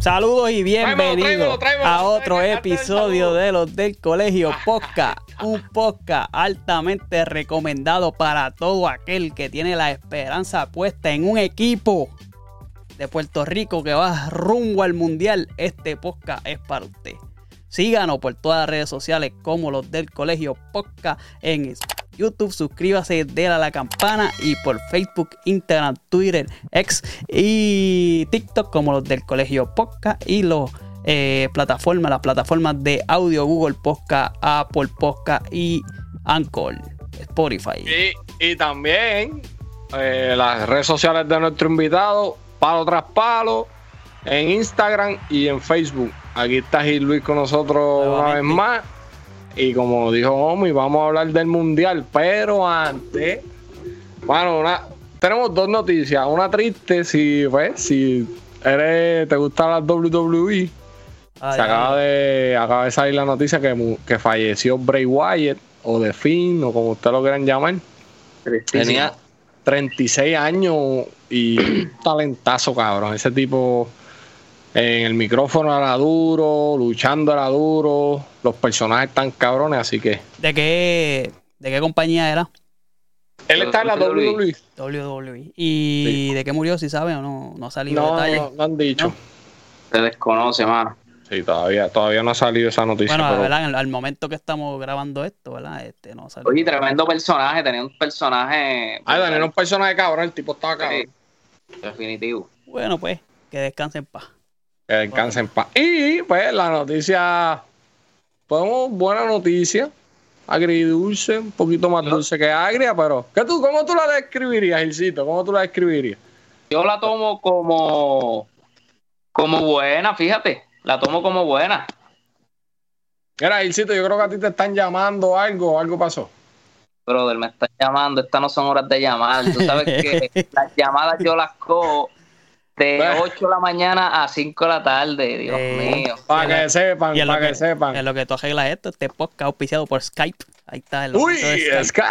Saludos y bienvenidos a otro episodio de los del Colegio Podcast. Un podcast altamente recomendado para todo aquel que tiene la esperanza puesta en un equipo de Puerto Rico que va rumbo al mundial. Este podcast es para usted. Síganos por todas las redes sociales como los del Colegio Podcast en YouTube, suscríbase, déle a la campana y por Facebook, Instagram, Twitter, X y TikTok como los del Colegio Podcast y los eh, plataformas, las plataformas de audio Google Podcast, Apple Podcast y Anchor, Spotify. Y, y también eh, las redes sociales de nuestro invitado, palo tras palo, en Instagram y en Facebook. Aquí está Gil Luis con nosotros una vez más. Y como dijo Omi, vamos a hablar del mundial. Pero antes, bueno, una- tenemos dos noticias. Una triste, si, pues, si eres, te gusta la WWE. Se acaba de, acaba de salir la noticia que, mu- que falleció Bray Wyatt o The Finn o como ustedes lo quieran llamar. Tenía 36 años y un talentazo, cabrón. Ese tipo en el micrófono era duro, luchando era duro. Los personajes están cabrones, así que. ¿De qué, ¿De qué compañía era? Él está en la WWE. WWE. ¿Y de qué murió, si sabe o no? No ha salido No, detalles. no, no han dicho. No. Se desconoce, mano. Sí, todavía, todavía no ha salido esa noticia. Bueno, pero- ¿verdad? Al, al momento que estamos grabando esto, ¿verdad? Este, no salió. Oye, tremendo personaje, tenía un personaje. Ay, Daniel, un personaje cabrón, el tipo estaba cabrón. Sí, definitivo. Bueno, pues, que descanse en paz. Que descanse en paz. Y pues la noticia, podemos, buena noticia, agridulce, un poquito más dulce que agria, pero ¿qué tú, ¿cómo tú la describirías, Gilcito? ¿Cómo tú la describirías? Yo la tomo como. Como buena, fíjate. La tomo como buena. Mira, Gilcito, yo creo que a ti te están llamando algo, algo pasó. Brother, me están llamando. Estas no son horas de llamar. Tú sabes que las llamadas yo las cojo de Bueno. 8 de la mañana a 5 de la tarde. Dios Eh, mío. Para que sepan, para que, que, sepan. en lo que tú arreglas esto, este podcast auspiciado por Skype. Ahí está el Uy, loguito de Sky.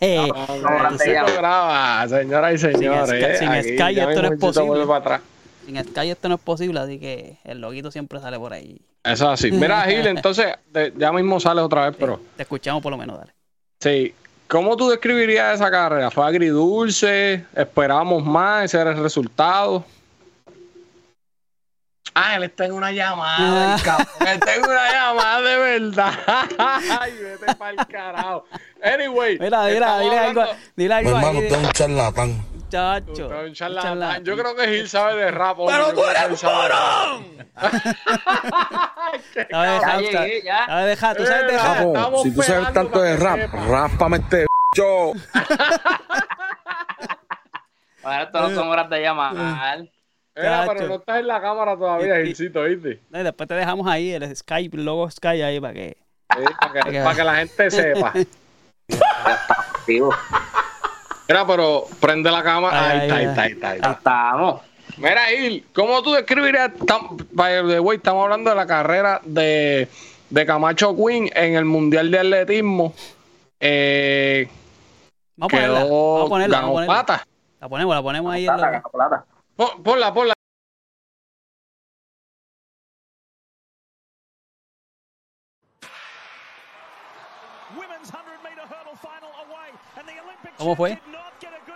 Hey, horas de Se llamar. graba, señoras y señores. Eh, sin aquí Sky ya esto no es posible. para atrás. Sin Skype esto no es posible, así que el loguito siempre sale por ahí. Eso es así. Mira, Gil, entonces, de- ya mismo sales otra vez, pero... Te escuchamos por lo menos, dale. Sí. ¿Cómo tú describirías esa carrera? ¿Fue agridulce? ¿Esperábamos más? ¿Ese era el resultado? Ah, él está en una llamada, el cabrón. Él está en una llamada de verdad. Ay, vete para el carajo. Anyway. Mira, mira, dile algo, dile algo hermano, usted es un charlatán. Muchacho. Usted es un un charlatán. Yo creo que Gil sabe de rap. ¡Pero tú eres Sabe Ya dejar, llegué, ya. sabe dejar, tú sabes Eh, dejar. Estamos si tú sabes tanto de rap, sepa. ráspame este yo. Bueno, esto no son horas de llamar. Mira, pero Chacho. no estás en la cámara todavía, y- Gilcito, ¿viste? No, y después te dejamos ahí el Skype, el logo Skype ahí para que. Sí, para, que, para que la gente sepa. Mira, pero prende la cámara. Ahí ahí está, ahí está. ahí está. estamos. Mira, Gil, ¿cómo tú describirías? way, estamos hablando de la carrera de, de Camacho Queen en el Mundial de Atletismo. Eh, Vamos a ponerla. quedó, Vamos a ponerla. ganó Vamos a ponerla. plata. La ponemos, la ponemos ahí. Plata. Pon- Ponla, ponla. ¿Cómo fue?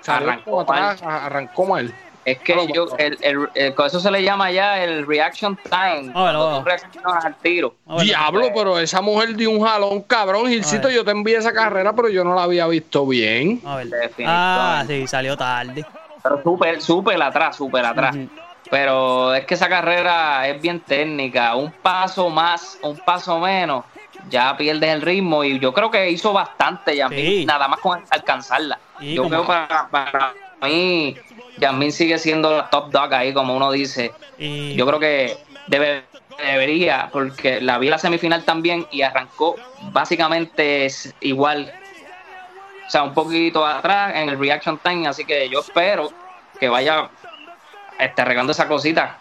Arrancó Arrancó atrás, arrancó mal. Es que yo, el, el, el- con eso se le llama ya el reaction time. A tú reaccionas al tiro. A verla. Diablo, pero esa mujer dio un jalón, cabrón. Gilcito, ver. yo te envié esa carrera, pero yo no la había visto bien. A ver. Definitivamente. Ah, sí, salió tarde. Pero súper, súper atrás, súper atrás. Pero es que esa carrera es bien técnica. Un paso más, un paso menos, ya pierdes el ritmo. Y yo creo que hizo bastante, Sí. nada más con alcanzarla. Yo como- creo para, para mí, Yamil sigue siendo la top dog ahí, como uno dice. Y Yo creo que debe, debería, porque la vi en la semifinal también y arrancó básicamente es igual. O sea, un poquito atrás en el reaction time, así que yo espero que vaya este, arreglando esa cosita.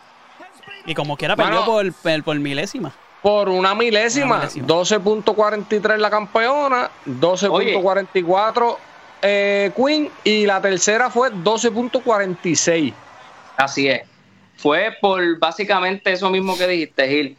Y como quiera perdió por, por, por milésima. Por una milésima, Una milésima. 12.43 la campeona, 12.44 eh, Queen y la tercera fue 12.46. Así es. Fue por básicamente eso mismo que dijiste, Gil.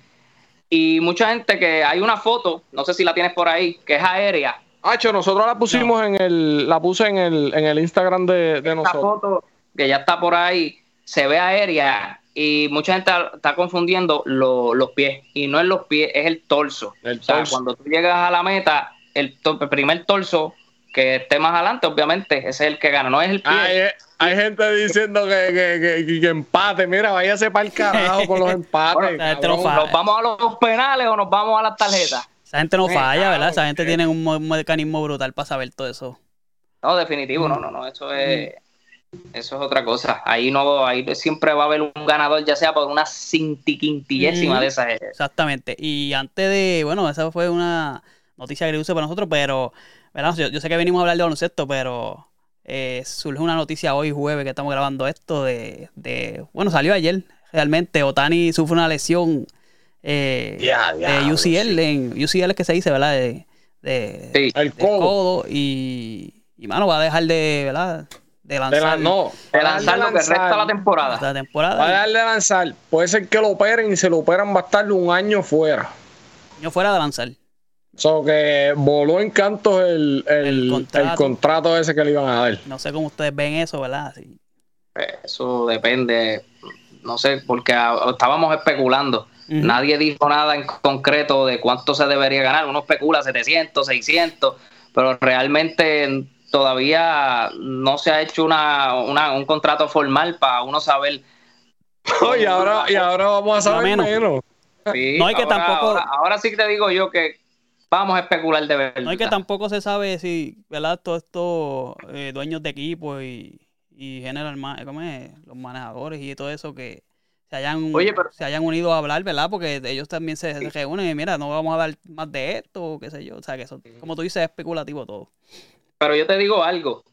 Y mucha gente que hay una foto, no sé si la tienes por ahí, que es aérea. Hacho, nosotros la pusimos en el, la puse en el, en el Instagram de, de nosotros. foto que ya está por ahí, se ve aérea y mucha gente está confundiendo los pies. Y no es los pies, es el torso. El O sea, torso. cuando tú llegas a la meta, el, to- el primer torso que esté más adelante, obviamente, ese es el que gana, no es el pie. Hay, hay gente diciendo que, que, que, que empate. Mira, váyase para el carajo con los empates. Bueno. ¿Nos vamos a los penales o nos vamos a las tarjetas? Esa gente no Eh, falla, ¿verdad? Esa gente tiene un, mo- un mecanismo brutal para saber todo eso. No, definitivo, no, no, no, eso es, eso es otra cosa. Ahí no, ahí siempre va a haber un ganador, ya sea por una cintiquintillésima de esas. Exactamente. Y antes de, bueno, esa fue una noticia agridulce para nosotros, pero, ¿verdad? Yo, yo sé que venimos a hablar de baloncesto, pero eh, surge una noticia hoy jueves que estamos grabando esto de, de bueno, salió ayer, realmente. Otani sufre una lesión eh, de UCL, en UCL es que se dice, ¿verdad? De, de, Sí. El de codo. codo y, y, mano, va a dejar de, ¿verdad? De De lanzar la, no. De lanzar lo que lanzar. resta la temporada. esta Va a temporada. darle a lanzar. Puede ser que lo operen y se lo operan va a estar un año fuera. Yo fuera de lanzar. So que voló en cantos el, el, El el contrato. ese que le iban a dar. No sé cómo ustedes ven eso, ¿verdad? Sí. Eso depende, no sé, porque estábamos especulando. Nadie dijo nada en concreto de cuánto se debería ganar. Uno especula 700, 600, pero realmente todavía no se ha hecho una, una- un contrato formal para uno saber. Y, ahora, y ahora vamos a saber menos. menos. Sí, No, y que ahora- tampoco- Ahora, ahora sí que te digo yo que vamos a especular de verdad. No hay que tampoco se sabe si, ¿verdad? Todos estos eh, dueños de equipo y, y general ma- ¿cómo es? los manejadores y todo eso que se hayan, Oye, pero- se hayan unido a hablar, ¿verdad? Porque ellos también se reúnen y mira, no vamos a dar más de esto, o qué sé yo. O sea, que eso, como tú dices, es especulativo todo. Pero yo te digo algo.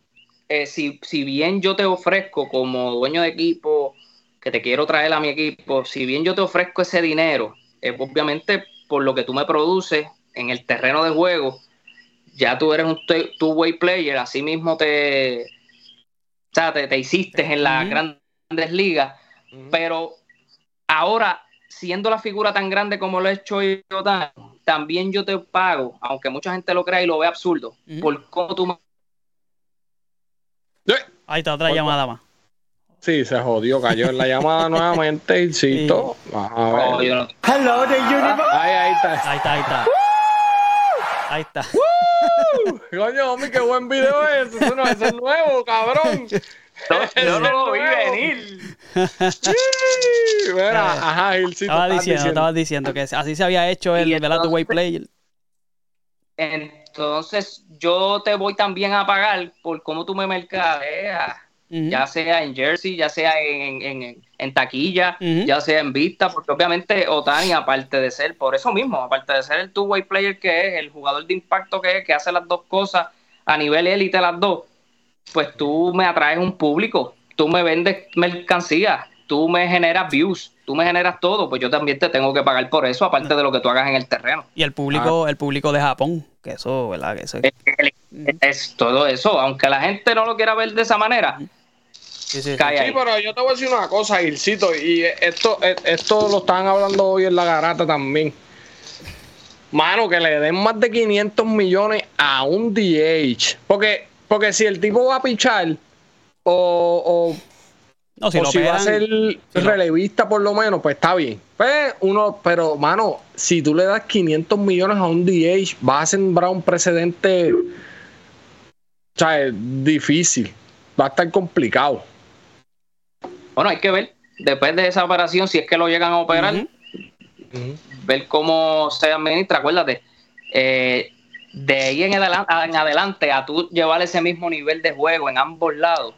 eh, si, si bien yo te ofrezco como dueño de equipo, que te quiero traer a mi equipo, si bien yo te ofrezco ese dinero, eh, obviamente por lo que tú me produces en el terreno de juego, ya tú eres un two-way player, así mismo te, o sea, te, te hiciste en las grandes ligas, pero ahora, siendo la figura tan grande como lo he hecho yo, también yo te pago, aunque mucha gente lo crea y lo ve absurdo, por cómo tú me Ahí está otra Por- llamada más. Sí, se jodió, cayó en la llamada nuevamente, insisto. Vamos a ver. Oh, yo no- Ahí, ahí está. Ahí está, ahí está. Ahí está. Coño, hombre, qué buen video es. Eso no eso es nuevo, cabrón. yo no lo vi venir. Sí, Mira, ajá, Gilcito, Estaba diciendo, estaba diciendo que así se había hecho el. Two Way Player. Entonces, yo te voy también a pagar por cómo tú me mercadeas, Ya sea en jersey, ya sea en, en, en- taquilla, ya sea en vista, porque obviamente Otani, aparte de ser, por eso mismo, aparte de ser el two-way player que es, el jugador de impacto que es, que hace las dos cosas a nivel élite las dos, pues tú me atraes un público, tú me vendes mercancía, tú me generas views, tú me generas todo, pues yo también te tengo que pagar por eso, aparte de lo que tú hagas en el terreno. Y el público, el público de Japón, que eso, ¿verdad? Que eso es- Es, es- es todo eso, aunque la gente no lo quiera ver de esa manera, sí, sí, sí. pero yo te voy a decir una cosa, Gilcito, y esto, esto lo estaban hablando hoy en la garata también. Mano, que le den más de 500 millones a un DH. Porque, porque si el tipo va a pichar o, o, No, si o lo si va a ser relevista por lo menos, pues está bien. Pues uno, pero, mano, si tú le das 500 millones a un DH, vas a sembrar un precedente, o sea, difícil. Va a estar complicado. Bueno, hay que ver, después de esa operación, si es que lo llegan a operar, ver cómo se administra. Acuérdate, eh, de ahí en adelante, en adelante a tú llevar ese mismo nivel de juego en ambos lados,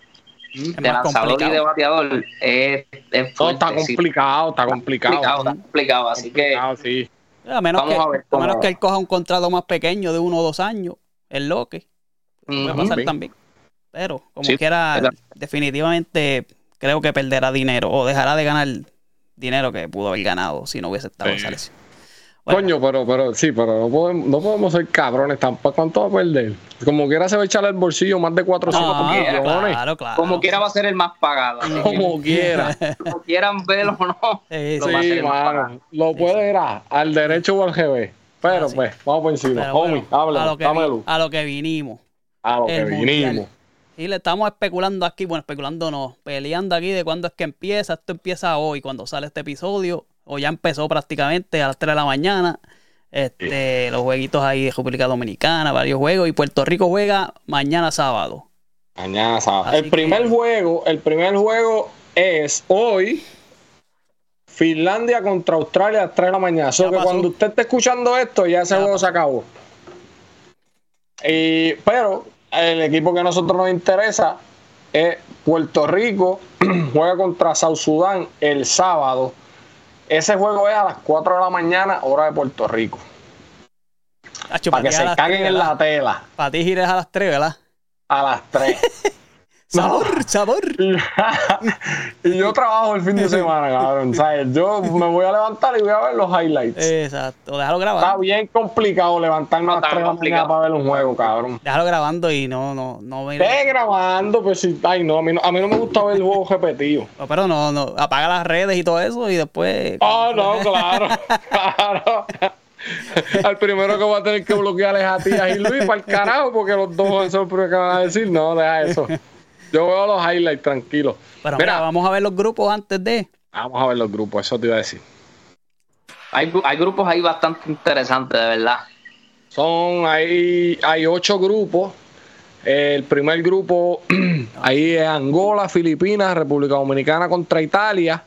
Es de lanzador y de bateador, es, es fuerte, está sí, complicado, está complicado. está complicado. Así que sí. A menos, Vamos que, a ver a menos que él coja un contrato más pequeño de uno o dos años, el loque, puede pasar también. Pero, como Sí, quiera, definitivamente creo que perderá dinero o dejará de ganar dinero que pudo haber ganado si no hubiese estado Sí. esa lesión. Coño, pero, pero sí, pero no podemos, no podemos ser cabrones tampoco. ¿Cuánto va a perder? Como quiera se va a echar el bolsillo más de 400 No, millones. claro, claro. Como quiera va a ser el más pagado. Como quiera. Como quieran verlo o no. Sí, lo sí. Sí, mano. Lo puede ir a- al derecho o al GB. Pero Ah, sí. pues, vamos por encima. Pero Homie, bueno, háblame, a, lo que vi- a lo que vinimos. A lo que mundial. vinimos. Y le estamos especulando aquí, bueno, especulando no, peleando aquí de cuándo es que empieza. Esto empieza hoy, cuando sale este episodio, o ya empezó prácticamente a las 3 de la mañana. Este, los jueguitos ahí de República Dominicana, varios juegos, y Puerto Rico juega mañana sábado. Mañana sábado. Así El primer que- juego, el primer juego es hoy. Finlandia contra Australia a las 3 de la mañana. So Ya que pasó. cuando usted esté escuchando esto, ya ese Ya juego pasó. se acabó. Y, pero el equipo que a nosotros nos interesa es Puerto Rico. juega contra South Sudán el sábado. Ese juego es a las 4 de la mañana, hora de Puerto Rico. Hacho, Para que se caguen en la tela. Para ti gires a las 3, ¿verdad? A las 3. Sabor, sabor. Y, yo trabajo el fin de semana, cabrón. ¿sabes? Yo me voy a levantar y voy a ver los highlights. Exacto, déjalo Está grabando. bien complicado levantarme a No, las está 3 de la mañana complicado. para ver un juego, cabrón. Déjalo grabando y no, no, no me. Esté grabando, pues sí. Ay, no a, mí no, a mí no me gusta ver el juego repetido. No, Pero no, no, apaga las redes y todo eso y después. Ah, no, claro. Claro. Al primero que voy a tener que bloquear es a ti y a Luis para el carajo, porque los dos son los que van a decir. No, deja eso. Yo veo los highlights tranquilo. Pero Mira, mira, vamos a ver los grupos antes de. vamos a ver los grupos, eso te iba a decir. Hay, gru- hay grupos ahí bastante interesantes, de verdad. Son, hay, hay ocho grupos. El primer grupo, ahí es Angola, Filipinas, República Dominicana contra Italia.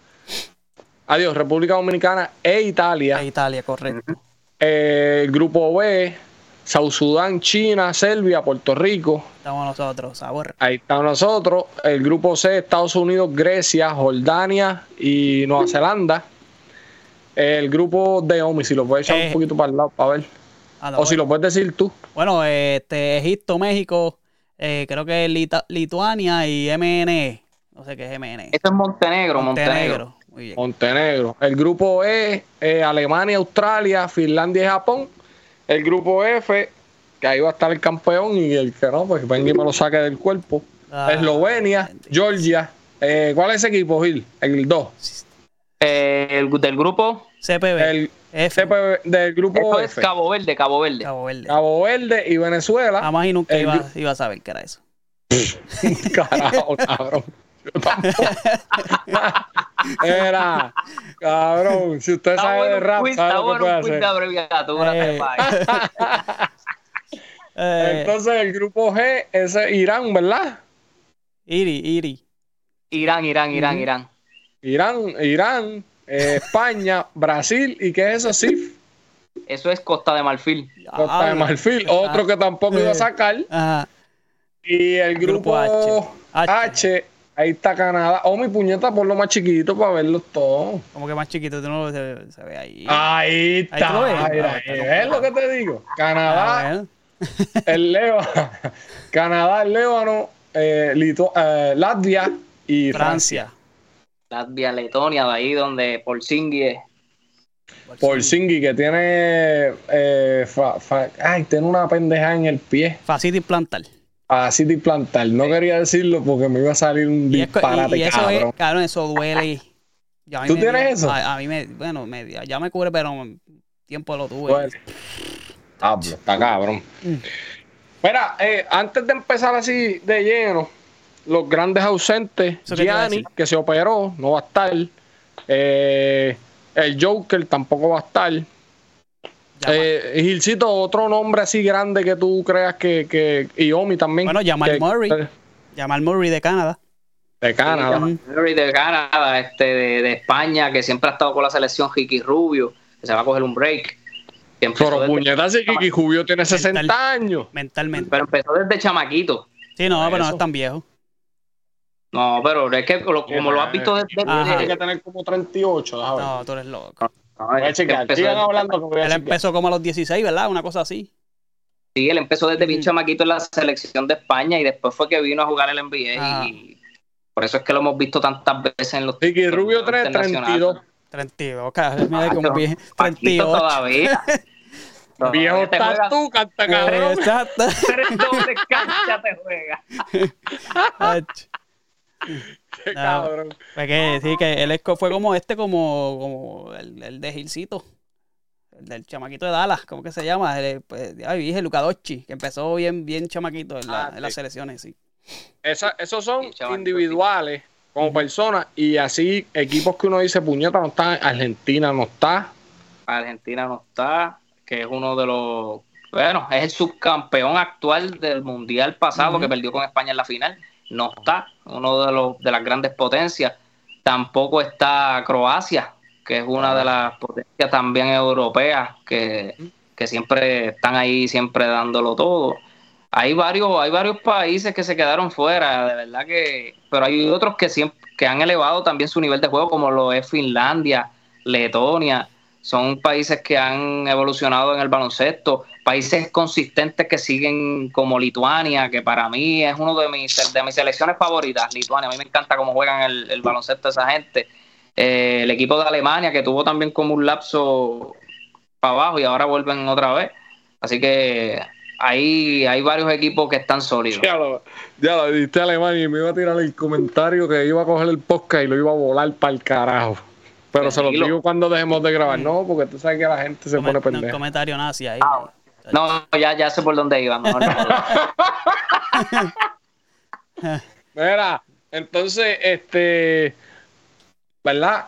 Adiós, República Dominicana e Italia. A Italia, correcto. Eh, el grupo B, South Sudán, China, Serbia, Puerto Rico. Estamos nosotros, sabor. Ahí estamos nosotros. El grupo C, Estados Unidos, Grecia, Jordania y Nueva Zelanda. El grupo D, Omi, si lo puedes echar Eh. un poquito para el lado, para ver. O si lo puedes decir tú. Bueno, este, Egipto, México, eh, creo que Lita- Lituania y MNE. No sé qué es MNE. Esto es Montenegro, Montenegro. Muy bien. Montenegro. El grupo E, eh, Alemania, Australia, Finlandia y Japón. El grupo F, que ahí va a estar el campeón y el que no, pues venga y me lo saque del cuerpo. Ah, Eslovenia, Georgia. Eh, ¿Cuál es ese equipo, Gil? El 2. Eh, el, del grupo, CPB. El F. CP del grupo esto es F. Cabo Verde, Cabo Verde. Cabo Verde. Cabo Verde y Venezuela. Jamás y nunca el iba, iba a saber qué era eso. Carajo, cabrón. Yo tampoco. Era, cabrón, si usted Está sabe bueno de rap, quiz, sabe está lo que bueno puede hacer. de abreviatura, Eh. Eh, Entonces el grupo G es Irán, ¿verdad? Iri, Iri. Irán, Irán, Irán. Irán. Irán, Irán, eh, España, Brasil y ¿qué es eso? SIF, Eso es Costa de Marfil. Costa de Diablo. Marfil, otro que tampoco iba a sacar. Ajá. Y el grupo, Grupo H. H. ahí está Canadá. Oh, mi puñeta, por lo más chiquito para verlos todos. Como que más chiquito, tú no se, se ve ahí. Ahí Ahí tú lo ves. está. Mira, Ah, está ¿Ves lo que te digo? Canadá, Ah, el Líbano, Canadá, el Líbano, eh, Litu- eh, Latvia y Francia. Francia. Latvia, Letonia, de ahí donde Porzingis es. Por Singi que tiene. eh, fa- fa- ay, tiene una pendeja en el pie. Fácil implantar. Así de plantar. No quería decirlo porque me iba a salir un Y, co- y- disparate, y eso cabrón. es, cabrón, eso duele. Ya ¿Tú tienes eso? A, a mí me, bueno, me, ya me cubre, pero tiempo lo tuve. Duele. Hablo, está cabrón. Mm. Mira, eh, antes de empezar así de lleno, los grandes ausentes, ¿Eso qué te iba a Gianni, que se operó, no va a estar. Eh, el Joker tampoco va a estar. Eh, Gilcito, otro nombre así grande que tú creas que. que y Omi también. Bueno, Jamal que- Murray. Jamal Murray de Canadá. De Canadá. Ujú. Murray de Canadá, este, de, de España, que siempre ha estado con la selección Ricky Rubio, que se va a coger un break. Pero desde- puñetas, si Kiki Jubio tiene 60 años. Mentalmente. pero empezó desde chamaquito. Sí, no, pero no es tan viejo. No, pero es que lo- como lo has visto desde... Ajá. Tiene que tener como 38. déjame ver. No, tú eres loco. No, es que empezó Sigan hablando Él chequear. empezó como a los 16, ¿verdad? Una cosa así. Sí, él empezó desde bien Ujú. chamaquito en la selección de España y después fue que vino a jugar el NBA Ajá. y por eso es que lo hemos visto tantas veces en los Ricky Rubio torneos tiene internacionales. 32. 32, cabrón. Mira como bien. Paquito 38. todavía. Viejo Todavía te estás juegas tú, canta Eh, cabrón. Exacto. Tres dobles canchas te juega. Cabrón. Fue que sí, que él fue como este, como, como el, el de Gilcito. El del chamaquito de Dallas, ¿cómo que se llama? El, pues, ay, dije Luca Doncic, que empezó bien, bien chamaquito en, la- Ah, en las selecciones, sí. Esa- esos son individuales como personas y así equipos que uno dice puñeta no está, Argentina no está. Argentina no está, que es uno de los. Bueno, es el subcampeón actual del mundial pasado que perdió con España en la final. No está, uno de los de las grandes potencias. Tampoco está Croacia, que es una de las potencias también europeas que, que siempre están ahí, siempre dándolo todo. Hay varios, hay varios países que se quedaron fuera, de verdad que, pero hay otros que siempre, que han elevado también su nivel de juego, como lo es Finlandia, Letonia, son países que han evolucionado en el baloncesto, países consistentes que siguen como Lituania, que para mí es uno de mis, de mis selecciones favoritas, Lituania, a mí me encanta cómo juegan el, el baloncesto esa gente. Eh, el equipo de Alemania, que tuvo también como un lapso para abajo y ahora vuelven otra vez. Así que hay, hay varios equipos que están sólidos. Ya lo, ya lo diste Alemania y me iba a tirar el comentario que iba a coger el podcast y lo iba a volar para el carajo. Pero se lo digo cuando dejemos de grabar. No, porque tú sabes que la gente se Come- pone no, pendeja. comentario nazi ahí. No, ya, ya sé por dónde iba. mejor no. Mira, entonces, este, ¿verdad?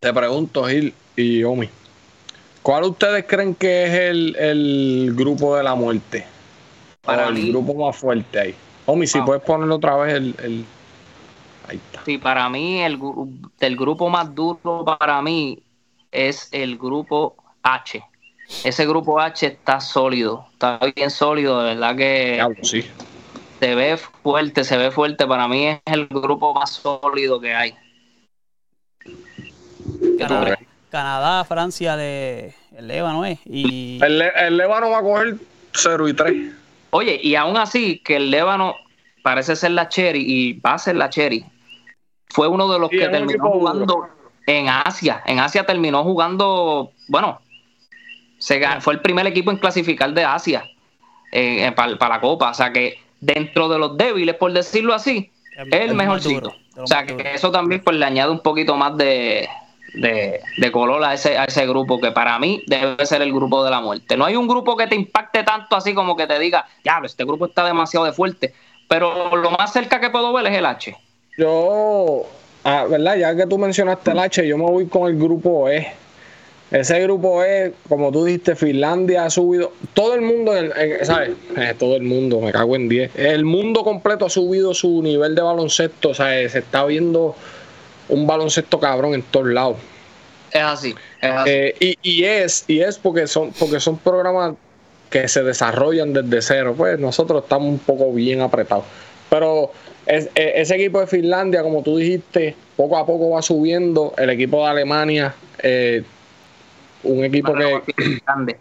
Te pregunto, Gil y Omi, ¿cuál ustedes creen que es el, el grupo de la muerte? Para o el mí- grupo más fuerte ahí. Omi, si Ah. puedes poner otra vez el, el- Ahí está. Sí, para mí el, del grupo más duro para mí es el grupo H. Ese grupo H está sólido, está bien sólido, de verdad que sí. se ve fuerte, se ve fuerte. Para mí es el grupo más sólido que hay. ¿Qué tú Canadá, Francia, de el Líbano, ¿eh? Y El, el Lébano va a coger 0 y 3. Oye, y aún así que el Lébano parece ser la Cherry y va a ser la Cherry. Fue uno de los Sí, que terminó duro. jugando en Asia. En Asia terminó jugando, bueno, se fue el primer equipo en clasificar de Asia para la Copa. O sea que dentro de los débiles, por decirlo así, es el más mejorcito. duro, O sea que eso también pues le añade un poquito más de, de, de color a ese, a ese grupo que para mí debe ser el grupo de la muerte. No hay un grupo que te impacte tanto así como que te diga, diablo, este grupo está demasiado de fuerte. Pero lo más cerca que puedo ver es el H. Yo, ah, ¿verdad? Ya que tú mencionaste el H, yo me voy con el grupo E. Ese grupo E, como tú dijiste, Finlandia ha subido. Todo el mundo, en- en- ¿sabes? Eh, todo el mundo, me cago en 10. El mundo completo ha subido su nivel de baloncesto. O sea, se está viendo un baloncesto cabrón en todos lados. Es así. Es así. Eh, y, y es, y es porque son, porque son programas que se desarrollan desde cero. Pues nosotros estamos un poco bien apretados. Pero es- e- ese equipo de Finlandia, como tú dijiste, poco a poco va subiendo. El equipo de Alemania, eh, un equipo que grande.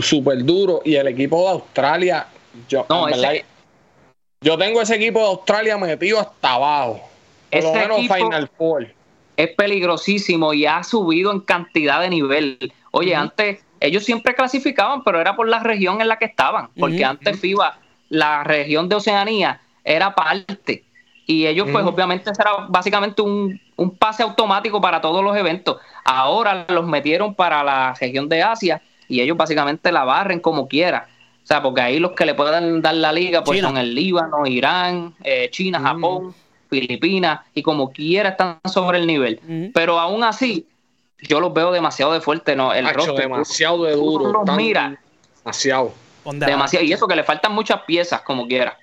súper duro. Y el equipo de Australia, yo, No, en ese- verdad, yo tengo ese equipo de Australia metido hasta abajo. Por lo Ese menos equipo- Final Four. es peligrosísimo y ha subido en cantidad de nivel. Oye, antes ellos siempre clasificaban, pero era por la región en la que estaban, porque antes FIBA, la región de Oceanía, era parte. Y ellos, pues, Ujú. obviamente, ese era básicamente un, un pase automático para todos los eventos. Ahora los metieron para la región de Asia y ellos básicamente la barren como quiera. O sea, porque ahí los que le pueden dar la liga pues China. son el Líbano, Irán, eh, China, Mm. Japón, Filipinas, y como quiera están sobre el nivel. Pero aún así, yo los veo demasiado de fuerte, ¿no? El Hacho, roster, demasiado de duro. Tú los tan- miras. Demasiado. demasiado. Y eso que le faltan muchas piezas, como quiera.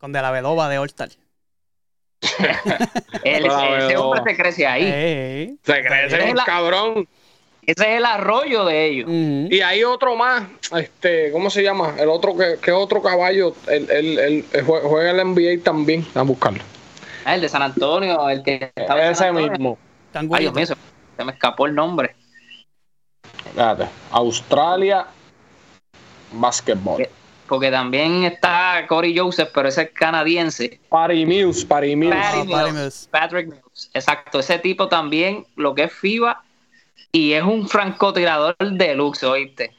Con de la Vedova de All Star. Ese hombre se crece ahí. Se es un la- cabrón. Ese es el arroyo de ellos. Y hay otro más, este, ¿cómo se llama? El otro que, que otro caballo, el, el, el- el jue- juega el NBA también, a buscarlo. Ah, el de San Antonio, el que estaba en Ese mismo. Ay. Dios mío, se, se me escapó el nombre. Espérate. Australia Basketball. Porque también está Corey Joseph, pero ese es canadiense. Patty Mills, Patty Mills. Patty Ah, Patty Mills. Patrick Mills. Exacto, ese tipo también, lo que es FIBA, y es un francotirador deluxe, ¿oíste?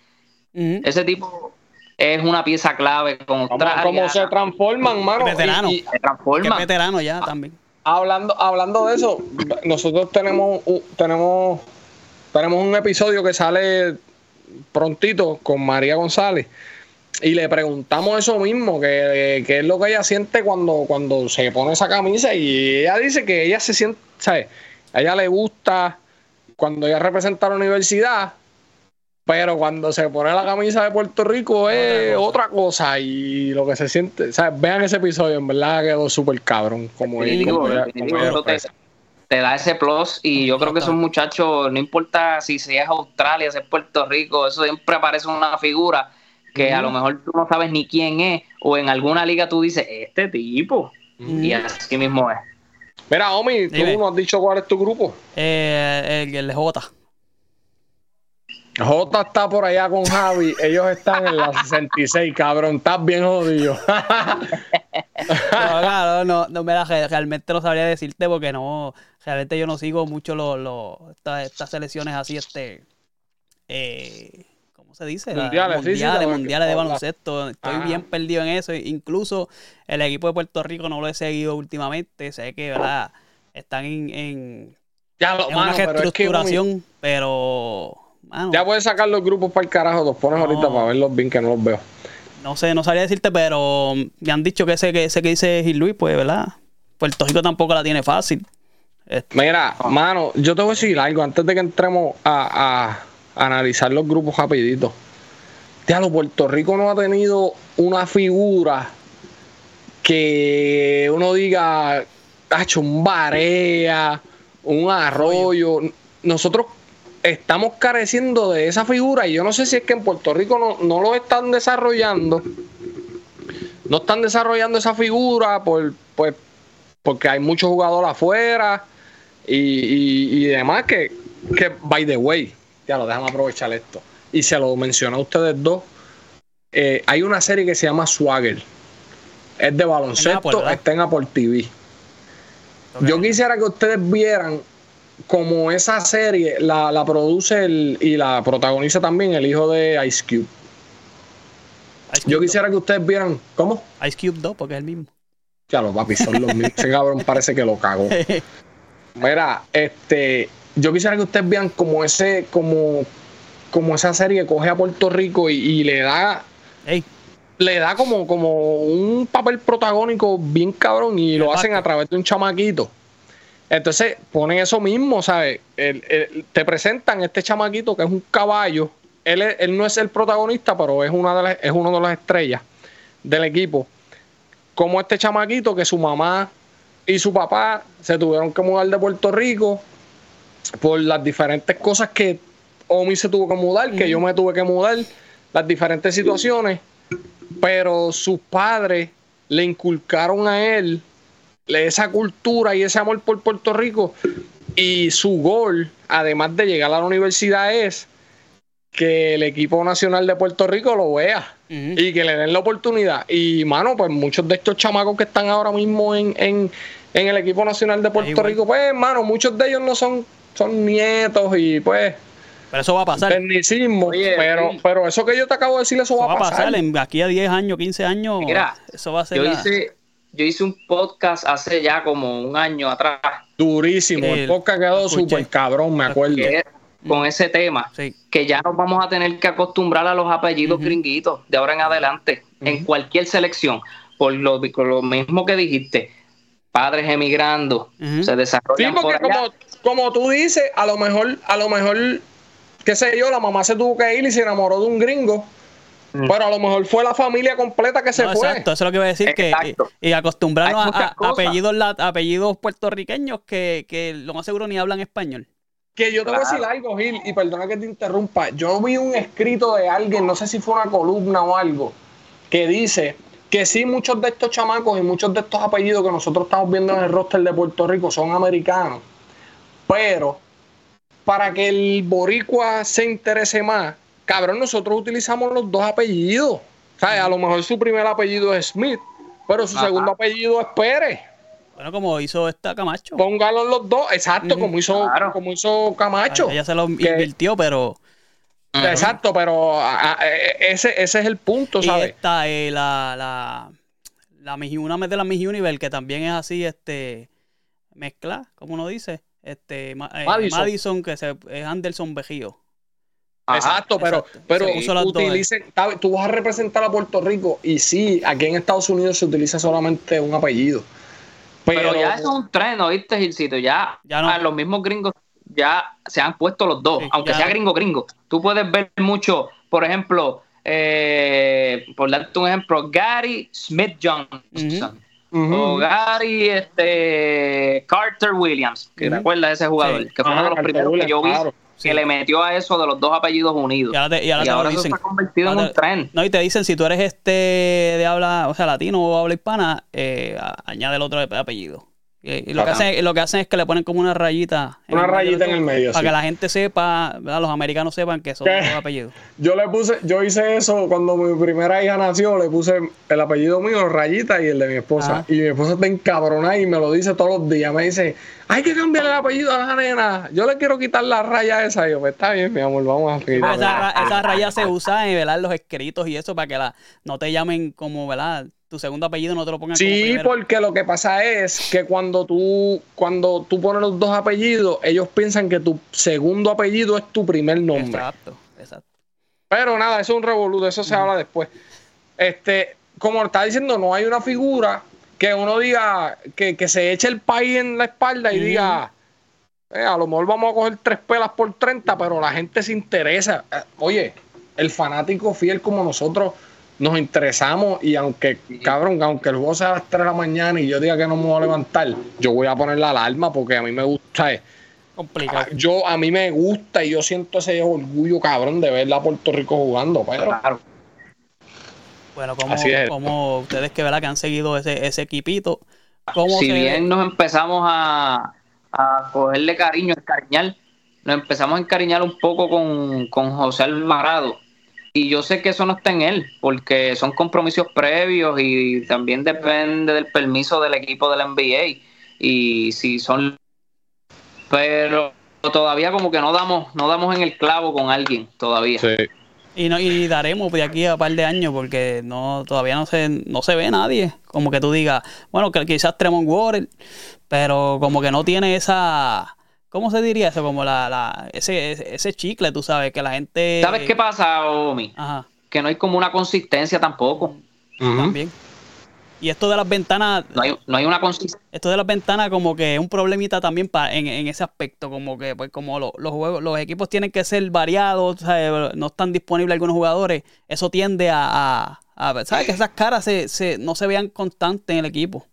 Ujú. Ese tipo es una pieza clave con Como, Australia. como se transforman, mano. Veterano. Y- y se Que transforma. es veterano ya también. hablando, hablando de eso, nosotros tenemos, tenemos, tenemos un episodio que sale prontito con María González. Y le preguntamos eso mismo, que, que es lo que ella siente cuando, cuando se pone esa camisa. Y ella dice que ella se siente, ¿sabes? A ella le gusta cuando ella representa a la universidad, pero cuando se pone la camisa de Puerto Rico es otra cosa. Y lo que se siente, ¿sabes? Vean ese episodio, en verdad quedó súper cabrón. Como, Definitivo, como ella- definitivo, como ella eso te, da ese plus y yo creo que esos muchachos, no importa si es Australia, si es Puerto Rico, eso siempre aparece una figura que a lo mejor tú no sabes ni quién es o en alguna liga tú dices, este tipo. Y así mismo es. Mira, Omi, tú Dime. no has dicho cuál es tu grupo. Eh, el, el J. J está por allá con Javi. Ellos están en la 66, cabrón. Estás bien jodido. No, claro, no, no, mira, re- realmente no sabría decirte porque no, realmente yo no sigo mucho los, los- estas, estas selecciones así, este, eh, ¿cómo se dice? La- Mundiales, sí, sí, mundiales, mundiales de baloncesto. Estoy Ajá. bien perdido en eso. Incluso el equipo de Puerto Rico no lo he seguido últimamente. Sé que, ¿verdad? Están en, en, ya lo en una mano, pero es que, Omi, reestructuración, pero, mano, ya puedes sacar los grupos para el carajo. Los pones No. ahorita para verlos bien, que no los veo. no sé, no sabría decirte, pero me han dicho que ese que, ese que dice Gil Luis, pues, ¿verdad? Puerto Rico tampoco la tiene fácil. Este, Mira, mano, yo te voy a decir algo antes de que entremos a, a analizar los grupos rapidito. Diablo, Puerto Rico no ha tenido una figura que uno diga, ha un barea, un arroyo. Nosotros estamos careciendo de esa figura y yo no sé si es que en Puerto Rico no, no lo están desarrollando. No están desarrollando esa figura por, pues, porque hay muchos jugadores afuera y, y- y demás que, que, by the way, ya lo déjame aprovechar esto. Y se lo mencioné a ustedes dos. eh, hay una serie que se llama Swagger. Es de baloncesto, está en Apple TV. Yo quisiera que ustedes vieran como esa serie la, la produce el- y la protagoniza también el hijo de Ice Cube. Ice Cube Yo quisiera que ustedes vieran. ¿Cómo? 2, Ice Cube 2, porque es el mismo. Ya los papi, son los mismos. Ese cabrón parece que lo cagó. Mira, este, yo quisiera que ustedes vean como ese, como, como esa serie coge a Puerto Rico y, y le da, Ey, le da como, como un papel protagónico bien cabrón y lo Exacto. hacen a través de un chamaquito. Entonces ponen eso mismo, ¿sabes? El- el- te presentan este chamaquito que es un caballo. Él, es- él no es el protagonista, pero es una de las, es uno de las estrellas del equipo. Como este chamaquito que su mamá y su papá se tuvieron que mudar de Puerto Rico por las diferentes cosas que Omi se tuvo que mudar, que yo me tuve que mudar, las diferentes situaciones, pero sus padres le inculcaron a él esa cultura y ese amor por Puerto Rico y su gol, además de llegar a la universidad, es que el equipo nacional de Puerto Rico lo vea y que le den la oportunidad. Y, mano, pues muchos de estos chamacos que están ahora mismo en, en, en el equipo nacional de Puerto. Rico, pues, mano, muchos de ellos no son, son nietos y, pues, pero eso va a pasar. tecnicismo. Oye, pero, sí. pero eso que yo te acabo de decir, eso, Eso va a pasar. En, aquí a 10 años, 15 años. Mira, eso va a ser. Yo la- hice, yo hice un podcast hace ya como un año atrás Durísimo. El El- podcast quedó súper cabrón, me acuerdo. que con ese tema. Sí. que ya nos vamos a tener que acostumbrar a los apellidos gringuitos de ahora en adelante, en cualquier selección, por lo, por lo mismo que dijiste, padres emigrando, se Sí, desarrollan por porque allá. como, como tú dices, a lo mejor, a lo mejor, qué sé yo, la mamá se tuvo que ir y se enamoró de un gringo. Mm. Pero a lo mejor fue la familia completa que se No, fue. Exacto, eso es lo que iba a decir. Que, Exacto. y, y acostumbrarnos a, a- apellidos, lat- apellidos puertorriqueños que, que lo más seguro ni hablan español. Que yo te voy a decir algo, Gil, y perdona que te interrumpa. Yo vi un escrito de alguien, no sé si fue una columna o algo, que dice que sí, muchos de estos chamacos y muchos de estos apellidos que nosotros estamos viendo en el roster de Puerto Rico son americanos. Pero para que el boricua se interese más, cabrón, nosotros utilizamos los dos apellidos. sea, A lo mejor su primer apellido es Smith, pero su segundo apellido es Pérez. Bueno, como hizo esta Camacho. Póngalo los dos, exacto, como hizo, como hizo Camacho. Ella se lo invirtió, pero. Exacto, pero e, ese, ese es el punto, ¿sabes? Y está eh, la, la, la una de la Miss Universe, que también es así, este, mezcla, como uno dice, este, eh, Madison. que se, es Anderson Bejío. exacto, pero, pero utilicen, tú vas a representar a Puerto Rico y sí, aquí en Estados Unidos se utiliza solamente un apellido. Pero, ya es un tren, ¿oíste, Gilcito? Ya, ya los mismos gringos ya se han puesto los dos, aunque sea gringo gringo. Tú puedes ver mucho, por ejemplo, eh, por darte un ejemplo, Gary Smith Johnson. O Gary este, Carter Williams, que recuerda ese jugador, que fue uno de los primeros que yo vi que le metió a eso de los dos apellidos unidos. Y ahora, se ha convertido en un tren. No, y te dicen, si tú eres este de habla, o sea, latino o habla hispana, eh, añade el otro apellido. Y, lo, que hacen, lo que hacen es que le ponen como una rayita. Una rayita en el medio. Para que la gente sepa, los americanos sepan que son dos apellidos. Yo le puse, yo hice eso cuando mi primera hija nació, le puse el apellido mío, rayita, y el de mi esposa. Y mi esposa está encabronada y me lo dice todos los días. Me dice, hay que cambiar el apellido a la nena. Yo le quiero quitar la raya esa. Y yo, pues está bien, mi amor, vamos a quitar. Esa, raya se usa en los escritos y eso para que la, no te llamen como, ¿verdad? Tu segundo apellido no te lo pongan Sí, porque lo que pasa es que cuando tú, cuando tú pones los dos apellidos, ellos piensan que tu segundo apellido es tu primer nombre. Exacto, exacto. Pero nada, eso es un revoluto, eso se habla después. Este, como está diciendo, no hay una figura que uno diga, que, se eche el país en la espalda y diga, eh, a lo mejor vamos a coger tres pelas por 30, pero la gente se interesa. Eh, oye, el fanático fiel como nosotros nos interesamos y aunque, cabrón, aunque el juego sea a las 3 de la mañana y yo diga que no me voy a levantar, yo voy a poner la alarma porque a mí me gusta. Eh, Complicado. Ah, yo, a mí me gusta y yo siento ese orgullo, cabrón, de ver a Puerto Rico jugando, pero... Claro. Bueno, como, como ustedes que, ¿verdad? que han seguido ese, ese equipito. si bien nos empezamos a, a cogerle cariño, a encariñar, nos empezamos a encariñar un poco con, con José Alvarado y yo sé que eso no está en él, porque son compromisos previos y también depende del permiso del equipo del NBA. Y si son. Pero todavía como que no damos, no damos en el clavo con alguien todavía. Sí. Y, no, y daremos de aquí a un par de años porque no todavía no se, no se ve nadie. Como que tú digas, bueno, que quizás Tremont Water, pero como que no tiene esa ¿Cómo se diría eso? Como la, la ese, ese chicle, tú sabes, que la gente... ¿Sabes qué pasa, Omi? Ajá. Que no hay como una consistencia tampoco. También. Y esto de las ventanas... No hay, no hay una consistencia. Esto de las ventanas como que es un problemita también para, en, en ese aspecto, como que pues como los juegos, los equipos tienen que ser variados, ¿sabes? no están disponibles algunos jugadores, eso tiende a, a, ¿sabes? Que esas caras se, se, no se vean constantes en el equipo.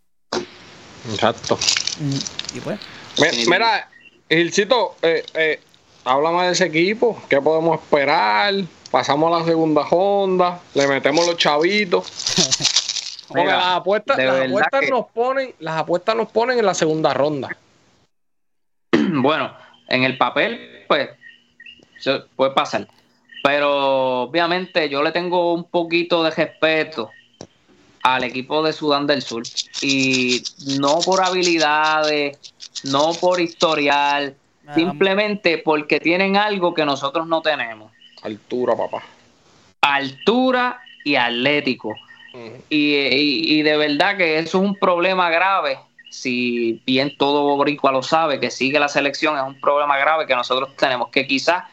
Exacto. Y pues... Mira, Gilcito, eh, eh, háblame de ese equipo. ¿Qué podemos esperar? Pasamos a la segunda ronda, le metemos los chavitos. Porque las apuestas, las apuestas nos ponen, las apuestas nos ponen en la segunda ronda. Bueno, en el papel, pues, puede pasar. Pero obviamente yo le tengo un poquito de respeto al equipo de Sudán del Sur. Y no por habilidades, no por historial, simplemente porque tienen algo que nosotros no tenemos. Altura, papá. Altura y atlético. y, de verdad que eso es un problema grave. Si bien todo boricua lo sabe, que sigue la selección, es un problema grave que nosotros tenemos, que quizás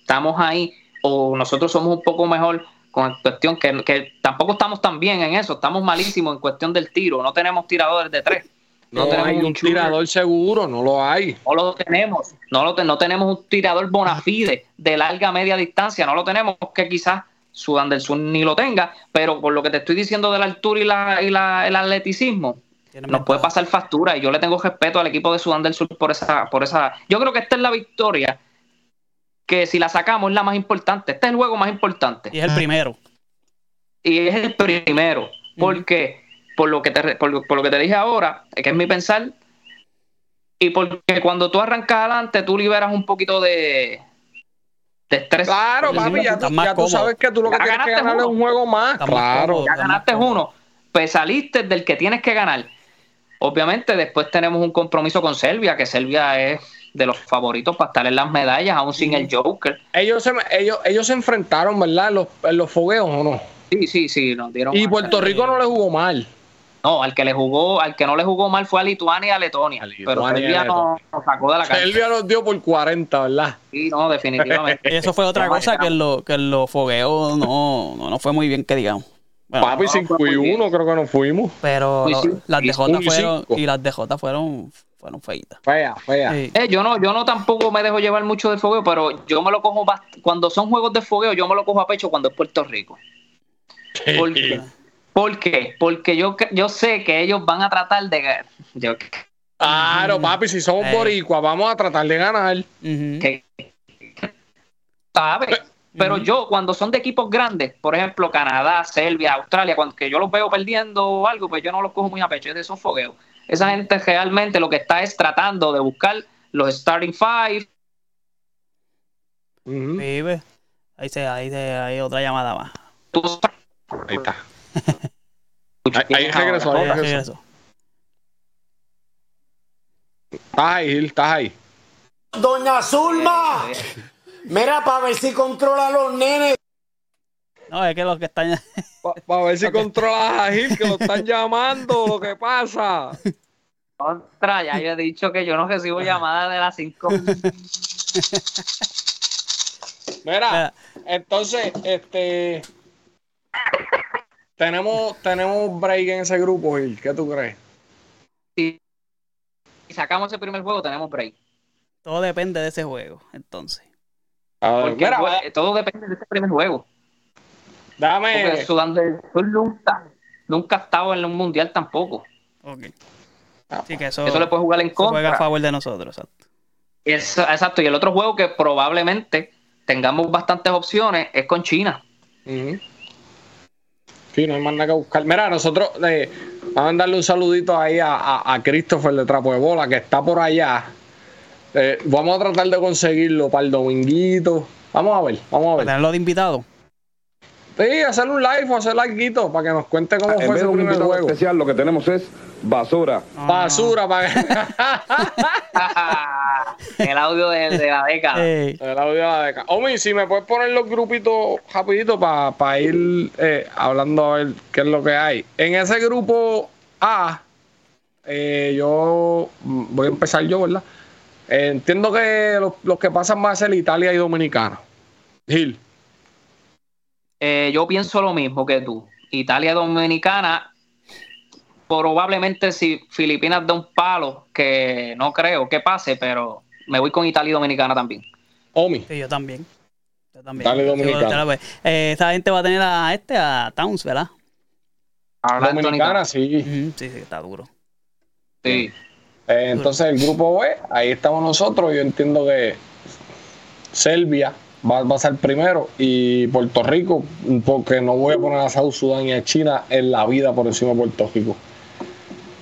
estamos ahí o nosotros somos un poco mejor con cuestión que, que tampoco estamos tan bien en eso, estamos malísimos en cuestión del tiro, no tenemos tiradores de tres. No, tenemos un, tirador seguro, no lo hay. No lo tenemos. No, lo no tenemos un tirador bona fide de larga media distancia. No lo tenemos, que quizás Sudán del Sur ni lo tenga. Pero por lo que te estoy diciendo de la altura y, la, y la, el atleticismo, nos puede pasar factura. Y yo le tengo respeto al equipo de Sudán del Sur por esa, por esa. Yo creo que esta es la victoria que si la sacamos es la más importante. Este es el juego más importante. Y es el primero. Y es el primero. Porque por lo que te, por, lo que te dije ahora, que es mi pensar, y porque cuando tú arrancas adelante, tú liberas un poquito de, de estrés. Claro, papi, ya, tú, ya tú sabes que tú lo que Ya tienes que ganaste ganar es un juego más. Está más Claro. cómodo. ya ganaste uno, pues saliste del que tienes que ganar. Obviamente después tenemos un compromiso con Serbia, que Serbia es de los favoritos para estar en las medallas, aún sin el Joker. Ellos se, ellos, ellos se enfrentaron, ¿verdad? En los, en los fogueos o no. Sí, sí, sí, nos dieron. Y Puerto Rico no le jugó mal. No, al que le jugó, al que no le jugó mal fue a Lituania y a Letonia. A Lituania pero Serbia no nos sacó de la cancha. Serbia nos dio por 40, ¿verdad? Sí, no, definitivamente. Y eso fue otra cosa que en los que los fogueos no, no, no fue muy bien que digamos. Bueno, Papi, no, 5 fue y muy bien. 1 creo que nos fuimos. pero lo- las DJ fueron y las DJ fueron fueron feitas. Fea, fea. Sí. Eh, yo no, yo no tampoco me dejo llevar mucho del fogueo, pero yo me lo cojo cuando son juegos de fogueo, yo me lo cojo a pecho cuando es Puerto Rico. ¿Por qué? ¿Por qué? Porque yo, yo sé que ellos van a tratar de yo Claro, papi, si somos Eh. boricuas, vamos a tratar de ganar. Ujú. que sabe. Pero yo, cuando son de equipos grandes, por ejemplo, Canadá, Serbia, Australia, cuando que yo los veo perdiendo o algo, pues yo no los cojo muy a pecho, es de esos fogueos. Esa gente realmente lo que está es tratando de buscar los starting five. Ve. Ahí se, ahí se, hay otra llamada más. Ahí está. Ahí- ahí regresó, ahí Ahí regresó. regresó. Estás ahí, Gil, estás ahí. Doña Zulma, mira para ver si controla a los nenes. No, es que los que están Para ver si controlas a Gil, que lo están llamando, lo que pasa. Contra, ya yo he dicho que yo no recibo llamadas de las 5. Mira, entonces, este. Tenemos, tenemos break en ese grupo, Gil. ¿Qué tú crees? Si sacamos ese primer juego, tenemos break. todo depende de ese juego, entonces. A ver, mira, todo depende de ese primer juego. Porque dame. Sudán del Sur nunca, nunca ha estado en un mundial tampoco. Ok. Ah, Así que eso, Eso le puede jugar en eso juega a contra. favor de nosotros, exacto. Es- exacto, y el otro juego que probablemente tengamos bastantes opciones es con China. Ujú. Sí, no hay más nada que buscar. Mira, nosotros eh, vamos a darle un saludito ahí a, a, a Christopher de Trapo de Bola, que está por allá. Eh, vamos a tratar de conseguirlo para el dominguito. Vamos a ver, vamos a ver. tenerlo de invitado. Sí, hacer un live o hacer algo para que nos cuente cómo En fue un primer juego. especial, lo que tenemos es basura. Basura para que. el audio de, de la década. Ey, El audio de la década. Omi, si me puedes poner los grupitos rapidito para ir eh, hablando a ver qué es lo que hay. En ese grupo A, eh, yo voy a empezar yo, ¿verdad? Eh, entiendo que los, los que pasan va a ser Italia y Dominicana. Gil. Eh, yo pienso lo mismo que tú. Italia Dominicana, probablemente si Filipinas da un palo, que no creo que pase, pero me voy con Italia y Dominicana también. Omi. sí, yo también. Yo también. Dale, Dominicana. Eh, esa gente va a tener a este, a Towns, ¿verdad? Dominicana, sí. Sí, sí, está duro. Sí. Eh, entonces el grupo B, ahí estamos nosotros. Yo entiendo que Serbia va, va a ser primero y Puerto Rico, porque no voy a poner a South Sudán y a China en la vida por encima de Puerto Rico.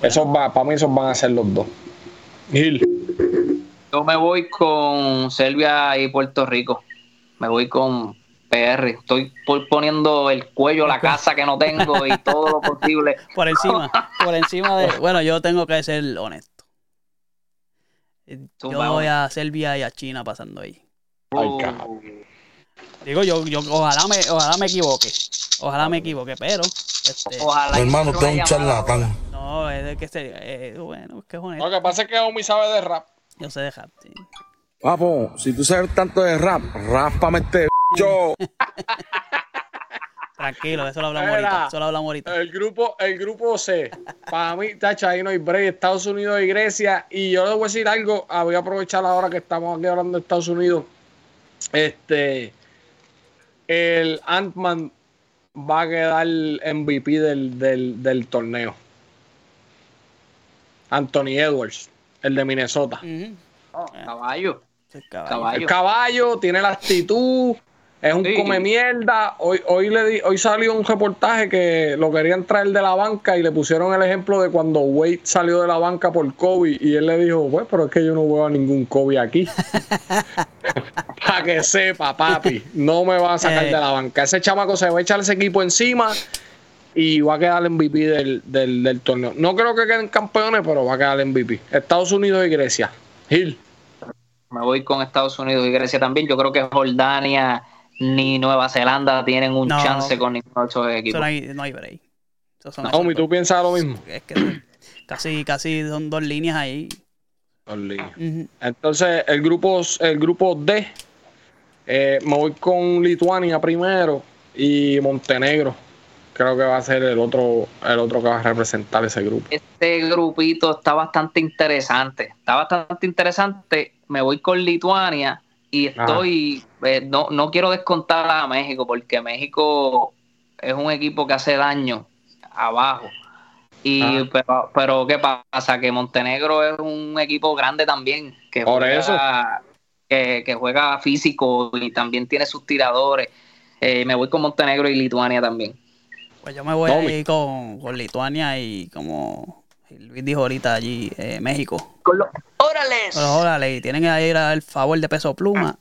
Esos va, para mí esos van a ser los dos. Gil, Yo me voy con Serbia y Puerto Rico. Me voy con PR. Estoy poniendo el cuello a la casa que no tengo y todo lo posible. Por encima, por encima de. Bueno, yo tengo que ser honesto. Yo voy a Serbia y a China pasando ahí. Ay. Digo, yo, yo ojalá me, ojalá me equivoque. Ojalá me equivoque, pero. Este, ojalá Mi hermano, que usted es un charlatán. no, es de que se. eh, bueno, es que es honesto. lo que pasa es que Omi sabe de rap. Yo sé dejar. sí. Papo, si tú sabes tanto de rap, ráspame este yo. Tranquilo, eso lo hablamos Mira. ahorita. Eso lo hablamos ahorita. El grupo, el grupo C, para mí, tacha, ahí no hay break, Estados Unidos y Grecia. Y yo les voy a decir algo, ah, voy a aprovechar ahora que estamos aquí hablando de Estados Unidos. Este, el Ant-Man va a quedar MVP del, del, del torneo. Anthony Edwards, el de Minnesota. Oh, caballo. Caballo. Caballo. El caballo tiene la actitud, es un Sí. come mierda. Hoy, hoy, le di- hoy salió un reportaje que lo querían traer de la banca y le pusieron el ejemplo de cuando Wade salió de la banca por COVID y él le dijo, pues, pero es que yo no veo a ningún COVID aquí. Para para que sepa, papi, no me va a sacar Eh. de la banca. Ese chamaco se va a echar ese equipo encima y va a quedar MVP del, del, del torneo. No creo que queden campeones, pero va a quedar MVP. Estados Unidos y Grecia. Gil. Me voy con Estados Unidos y Grecia también. Yo creo que Jordania ni Nueva Zelanda tienen un No. chance con ninguno de esos Eso equipos. no hay, no hay break. Homie, ¿tú piensas lo mismo? Es que casi, casi son dos líneas ahí. Dos líneas. Entonces, el grupo, el grupo D, eh, me voy con Lituania primero y Montenegro. Creo que va a ser el otro, el otro que va a representar ese grupo. Este grupito está bastante interesante. Está bastante interesante. Me voy con Lituania y estoy. eh, no, no quiero descontar a México porque México es un equipo que hace daño abajo. Y, pero, pero, ¿qué pasa? Que Montenegro es un equipo grande también. Que Por juega, eso. Que, que juega físico y también tiene sus tiradores. Eh, me voy con Montenegro y Lituania también. Pues yo me voy Tommy. ahí con, con Lituania y como Luis dijo ahorita allí, eh, México. Con los órales. Pero órale, y tienen ahí el favor de peso pluma.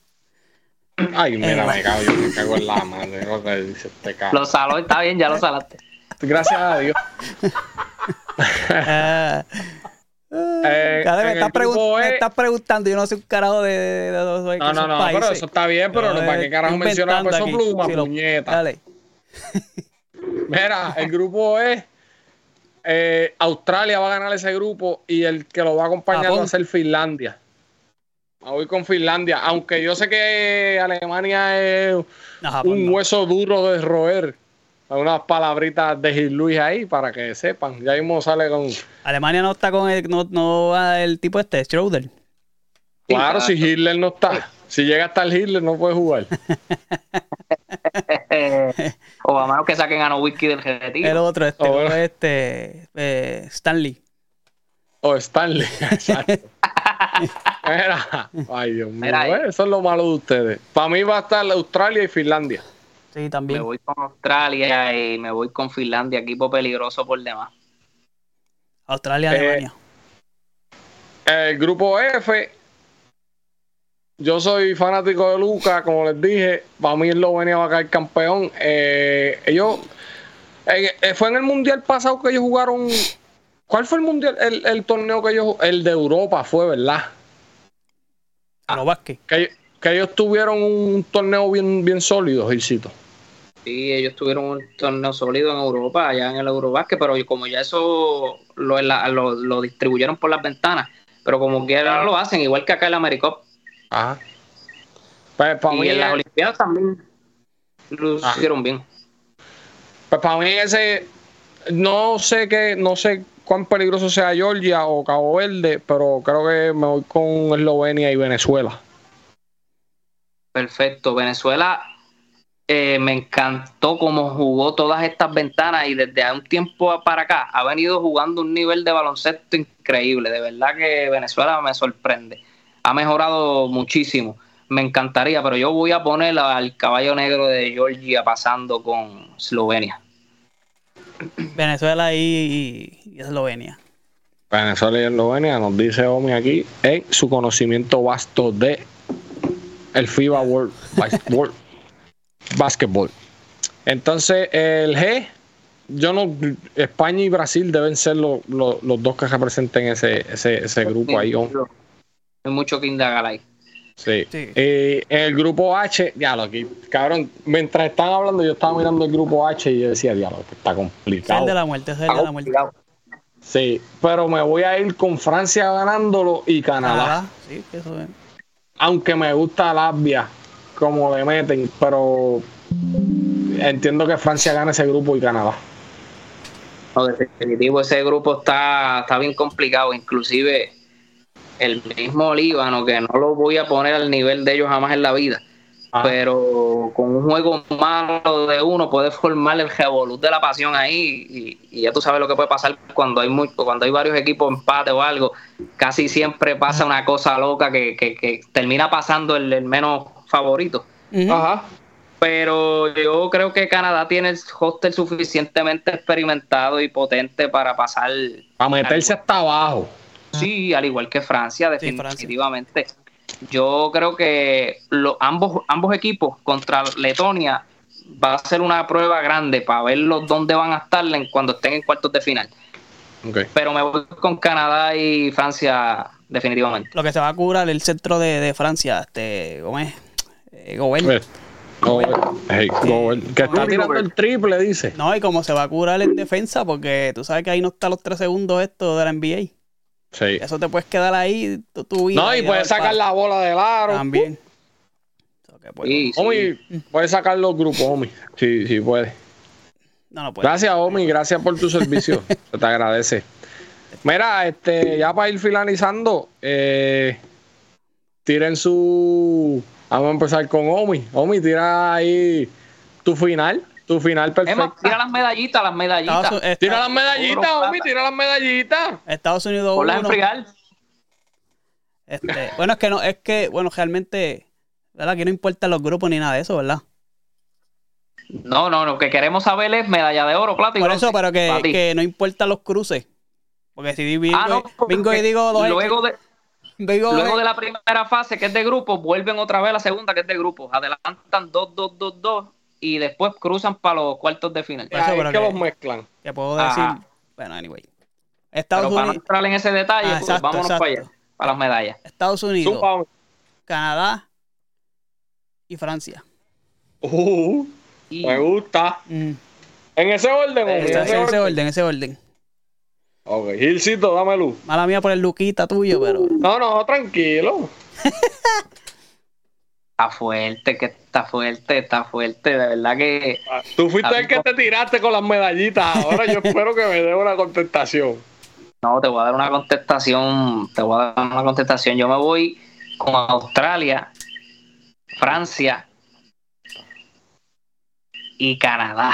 Ay, mira, Eh. me cago, yo me cago en la madre. Lo que dice este. Los saló, está bien, ya lo salaste. Gracias a Dios. Eh, Eh, Cada vez me, el estás pregun- E- estás preguntando, yo no sé un carajo de, de, de los de No, no, no, países. pero eso está bien, pero Yo, ¿para eh, qué carajo mencionas peso aquí. pluma, lo- puñeta? Dale. Mira, el grupo es eh, Australia va a ganar ese grupo y el que lo va a acompañar Japón. va a ser Finlandia. Voy con Finlandia, aunque yo sé que Alemania es No, Japón un no. hueso duro de roer. Unas palabritas de Gil Luis ahí para que sepan. Ya mismo sale con. Alemania no está con el, no, no va el tipo este, Schroeder. Claro, si. Hitler no está. Si llega hasta el Hitler, no puede jugar. o a menos que saquen a Nowitzki del El retiro. otro, este, Oh, ¿cómo bueno. es este eh, Stanley. O Stanley. Exacto. Mira, ay Dios mío, eh, eso es lo malo de ustedes. Para mí va a estar Australia y Finlandia. Sí, Me también. voy con Australia y me voy con Finlandia, equipo peligroso por demás. Australia, Eh, Alemania. El grupo F, yo soy fanático de Luca, como les dije, para mí Eslovenia va a caer campeón. Eh, ellos, eh, fue en el mundial pasado que ellos jugaron. ¿Cuál fue el mundial? El, el torneo que ellos, el de Europa fue, ¿verdad? Los Vázquez. Que, que ellos tuvieron un torneo bien, bien sólido, Gilcito. Sí, ellos tuvieron un torneo sólido en Europa, allá en el Eurobasket, pero como ya eso lo, la- lo, lo distribuyeron por las ventanas, pero como quiera lo hacen, igual que acá en la Americop. Ajá. Pues para Y mí, en las Olimpiadas también lo Ah. hicieron bien. pues para mí ese, no sé qué, no sé cuán peligroso sea Georgia o Cabo Verde, pero creo que me voy con Eslovenia y Venezuela. Perfecto. Venezuela eh, me encantó cómo jugó todas estas ventanas y desde hace un tiempo para acá ha venido jugando un nivel de baloncesto increíble. De verdad que Venezuela me sorprende. Ha mejorado muchísimo. Me encantaría, pero yo voy a poner al caballo negro de Georgia pasando con Eslovenia. Venezuela y, y Eslovenia. Venezuela y Eslovenia, nos dice Omi aquí, en su conocimiento vasto de el FIBA World, World Basketball. Entonces, el G, yo no, España y Brasil deben ser lo- lo- los dos que representen ese, ese, ese grupo ahí. Hay mucho que indagar ahí. Sí. Sí. Eh, el grupo H, diálogo, aquí, cabrón, mientras estaban hablando, yo estaba mirando el grupo H y yo decía, diálogo, que está Ese es complicado. el de la muerte, es el de la muerte. Sí, pero me voy a ir con Francia ganándolo y Canadá. Canadá, sí, que eso es. Aunque me gusta Latvia, como le meten, pero entiendo que Francia gana ese grupo y Canadá. No, definitivo, ese grupo está, está bien complicado. Inclusive el mismo Líbano, que no lo voy a poner al nivel de ellos jamás en la vida. Ah. Pero con un juego malo de uno puede formar el revolut de la pasión ahí y, y ya tú sabes lo que puede pasar cuando hay mucho, cuando hay varios equipos empate o algo. Casi siempre pasa una cosa loca que, que- que termina pasando el, el menos favorito. Ajá. Pero yo creo que Canadá tiene el hostel suficientemente experimentado y potente para pasar Para meterse hasta abajo. Sí, al igual que Francia, Sí, Francia. definitivamente. yo creo que lo, ambos, ambos equipos contra Letonia va a ser una prueba grande para ver dónde van a estar cuando estén en cuartos de final. Pero me voy con Canadá y Francia definitivamente. Lo que se va a curar el centro de, Francia, este, ¿cómo es? Eh, Gobel. que está tirando el triple, dice. No, y como se va a curar en defensa, porque tú sabes que ahí no están los tres segundos esto de la NBA. Sí. Eso te puedes quedar ahí tu, No, y puedes sacar la bola del aro. También. Pues, puedes sacar los grupos, Omi. Sí, sí, puede. No, no puede. Gracias, Omi. Gracias por tu servicio. Se te agradece. Mira, este, ya para ir finalizando, eh, tiren su. Vamos a empezar con Omi. Omi, tira ahí tu final. Tu final perfecto. tira las medallitas, las medallitas. tira las medallitas, Omi, tira las medallitas. Estados Unidos. Por. Este, bueno, es que no, es que, bueno, realmente ¿verdad? Que no importa los grupos ni nada de eso, ¿verdad? No, no, lo que queremos saber es medalla de oro, plata y Por eso, pero que, que, no importa los cruces. Porque si bingo, ah, bingo y digo dos Luego de, luego de la primera fase, que es de grupo, vuelven otra vez a la segunda, que es de grupo. Adelantan 2, 2, 2, 2 y después cruzan para los cuartos de final. Eso, es que, los mezclan. Que puedo decir. Bueno, anyway. Estados Unidos. Para no entrar en ese detalle, ah, pues, vámonos para allá, para las medallas. Estados Unidos, Canadá, y Francia. Uh, Me gusta. Mm. ¿En ese orden? ¿En, ese, ese, orden? En ese orden. Ok, Gilcito, dame luz. Mala mía por el luquita tuyo, pero. No, no, tranquilo. está fuerte, que está fuerte, está fuerte, de verdad que. Tú fuiste el que te tiraste con las medallitas. Ahora yo espero que me dé una contestación. No, te voy a dar una contestación. Te voy a dar una contestación. Yo me voy con Australia Francia y Canadá.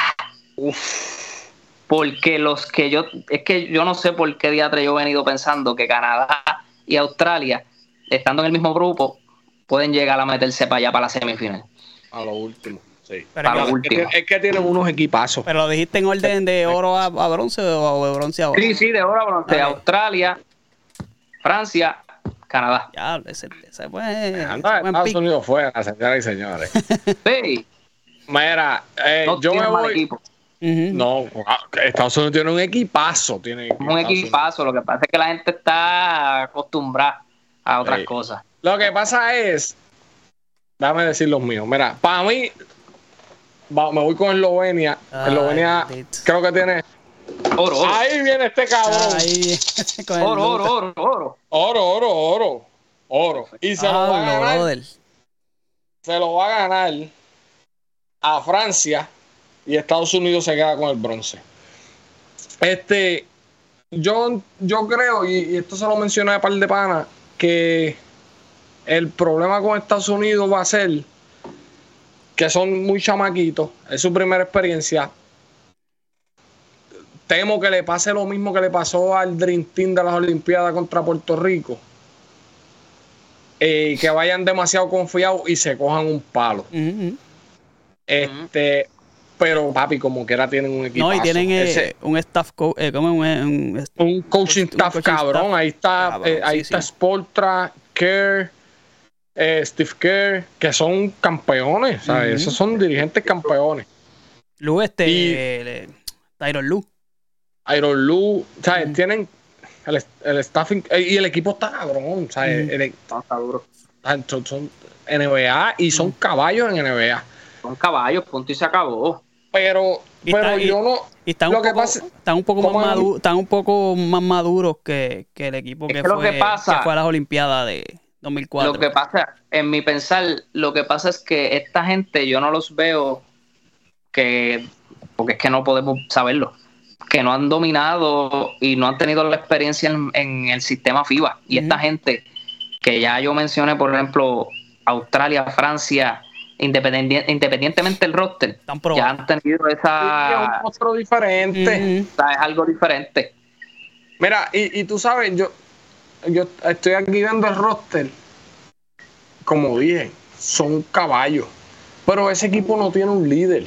Uf. Porque los que yo, es que yo no sé por qué diatre yo he venido pensando que Canadá y Australia, estando en el mismo grupo, pueden llegar a meterse para allá para la semifinal. A lo último. Sí. Es, que, tienen unos equipazos. Pero lo dijiste en orden de oro a, bronce o de bronce a oro. Sí, sí, de oro a bronce. Australia, Francia Canadá. Ya, ese, ese fue. Estados Unidos fue, señoras y señores. sí. Mira, eh, yo me voy. Equipo. No, Estados Unidos tiene un equipazo. Tiene un equipazo. Lo que pasa es que la gente está acostumbrada a otras cosas. Lo que pasa es, déjame decir los míos. Mira, para mí, me voy con Eslovenia. Eslovenia creo que tiene Oro, oro. Ahí viene este cabrón. Ahí, oro, oro, oro, oro. Oro, oro, oro. Oro. Y se lo va a ganar. Se lo va a ganar a Francia y Estados Unidos se queda con el bronce. Este, yo, yo creo, y, esto se lo mencioné a par de pana, que el problema con Estados Unidos va a ser que son muy chamaquitos, es su primera experiencia, temo que le pase lo mismo que le pasó al Dream Team de las Olimpiadas contra Puerto Rico. Eh, que vayan demasiado confiados y se cojan un palo. Este, pero papi, como que ahora tienen un equipo. No, y tienen eh, un staff, eh, un, un, coaching staff cabrón. ahí está, ahí está Sportra, Kerr, Steve Kerr, que son campeones. ¿sabes? Esos son dirigentes campeones. Lu, este, Tyron Lu. Iron Lu, ¿sabes? Tienen el, el, staffing eh, y el equipo está cabrón, ¿sabes? está, duro. Son, NBA y son caballos en NBA. Son caballos, punto y se acabó. Pero, pero yo no. Y están, un poco, están, un poco más maduros, están un poco más maduros que, que el equipo que, fue, que, pasa, fue a las Olimpiadas de 2004. Lo que pasa, en mi pensar, lo que pasa es que esta gente yo no los veo que. Porque es que no podemos saberlo que no han dominado y no han tenido la experiencia en, el sistema FIBA. Y esta gente que ya yo mencioné, por ejemplo, Australia, Francia, independientemente del roster, ya han tenido esa... Es un diferente. es algo diferente. Mira, y, y tú sabes, yo, yo estoy aquí viendo el roster, como dije, son caballos, pero ese equipo no tiene un líder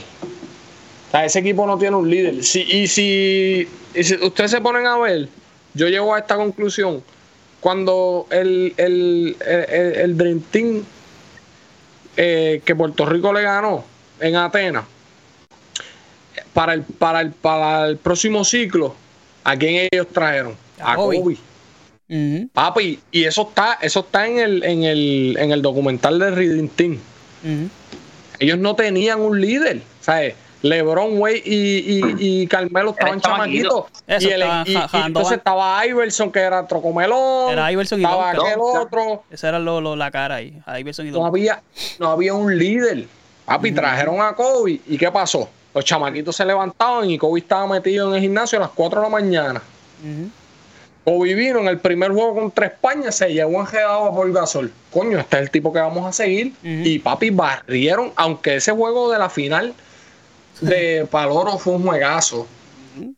ese equipo no tiene un líder. y, si, ustedes se ponen a ver, yo llego a esta conclusión cuando el, el, el, el Dream Team eh, que Puerto Rico le ganó en Atenas, para el, para el, para el próximo ciclo, ¿a quién ellos trajeron? A, Kobe. Papi, y eso está, eso está en el, en el, en el documental de Reading Team. Ellos no tenían un líder, ¿sabes? LeBron, Wade y, y, Carmelo estaban chamaquitos. Y, el, y, entonces estaba Iverson, que era trocomelón. Era Iverson y Estaba aquel otro. Esa era lo, la cara ahí. Iverson y no había, no había un líder. Papi, trajeron a Kobe. ¿Y qué pasó? Los chamaquitos se levantaban y Kobe estaba metido en el gimnasio a las 4 de la mañana. Vino en el primer juego contra España, se llevó enjedado por Gasol. Coño, este es el tipo que vamos a seguir. Y papi, barrieron, aunque ese juego de la final de Paloro fue un juegazo,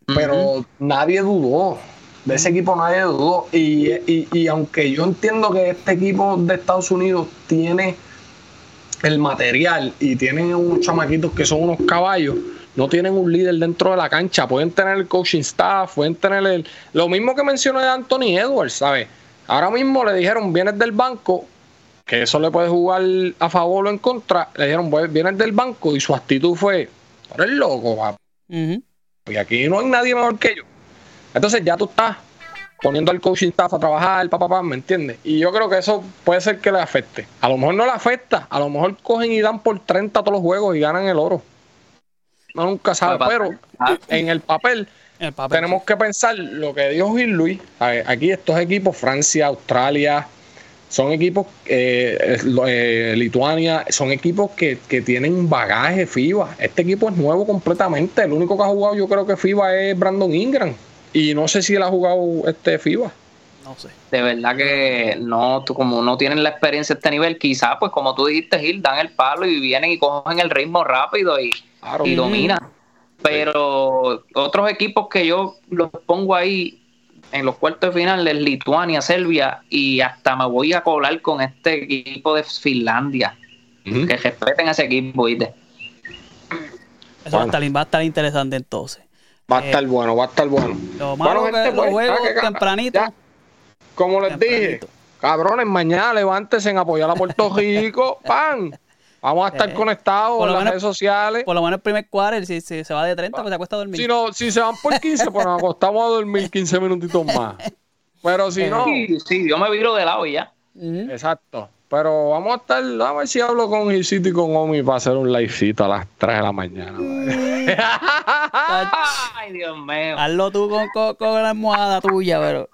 pero nadie dudó. De ese equipo nadie dudó. Y, y, aunque yo entiendo que este equipo de Estados Unidos tiene el material y tienen unos chamaquitos que son unos caballos, no tienen un líder dentro de la cancha. Pueden tener el coaching staff, pueden tener el. Lo mismo que mencioné de Anthony Edwards, ¿sabes? Ahora mismo le dijeron, vienes del banco, que eso le puede jugar a favor o en contra. Le dijeron, vienes del banco y su actitud fue, eres loco, papá. Y aquí no hay nadie mejor que yo. Entonces ya tú estás poniendo al coaching staff a trabajar, papá, papá, ¿me entiendes? Y yo creo que eso puede ser que le afecte. A lo mejor no le afecta, a lo mejor cogen y dan por 30 todos los juegos y ganan el oro. No nunca sabe, pero en el papel, tenemos que pensar lo que dijo Gil Luis. Aquí estos equipos, Francia, Australia, son equipos, eh, eh, Lituania, son equipos que, que, tienen bagaje FIBA. Este equipo es nuevo completamente. El único que ha jugado yo creo que FIBA es Brandon Ingram. Y no sé si él ha jugado este FIBA. No sé. De verdad que no, como no tienen la experiencia a este nivel, quizás, pues como tú dijiste, Gil, dan el palo y vienen y cogen el ritmo rápido y, y dominan. Pero otros equipos que yo los pongo ahí en los cuartos de final es Lituania, Serbia y hasta me voy a colar con este equipo de Finlandia. Que respeten a ese equipo, ¿viste? Eso va, a estar, interesante entonces. Va a estar eh, bueno, va a estar bueno. Lo malo que pues, juego tempranito. como les dije, cabrones, mañana levántense en apoyar a Puerto Rico, ¡pan! Vamos a estar eh, conectados en las redes sociales. Por lo menos el primer quarter, si, se va de 30, pues se acuesta a dormir. Si, no, si se van por 15, pues nos acostamos a dormir 15 minutitos más. Pero si no. Sí, sí, yo me viro de lado y ya. Exacto. Pero vamos a estar, a ver si hablo con Gisito y con Omi para hacer un livecito a las 3 de la mañana. Ay, Dios mío. Hazlo tú con, con, la almohada tuya, pero.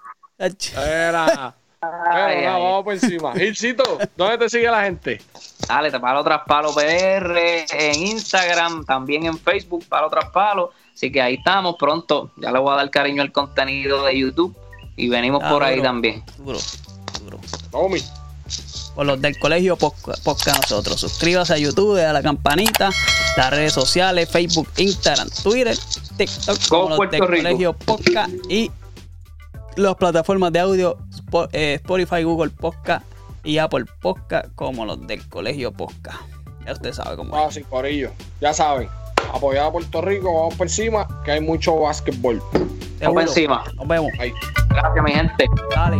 Era. Vamos por encima. Gisito, ¿dónde te sigue la gente? Dale, te palo tras palo PR en Instagram, también en Facebook, palo tras palo. Así que ahí estamos pronto. Ya le voy a dar cariño al contenido de YouTube y venimos por ahí también. Duro, duro. Por los del colegio podcast nosotros. Suscríbase a YouTube, a la campanita, las redes sociales, Facebook, Instagram, Twitter, TikTok, como los del colegio podcast y las plataformas de audio Spotify, Google Podcast y Apple Podcast como los del Colegio Podcast. Ya usted sabe cómo ah, sí, por ello. Ya saben. Apoyado a Puerto Rico, vamos por encima, que hay mucho básquetbol. Vamos por encima. Nos vemos. Gracias, mi gente. Dale.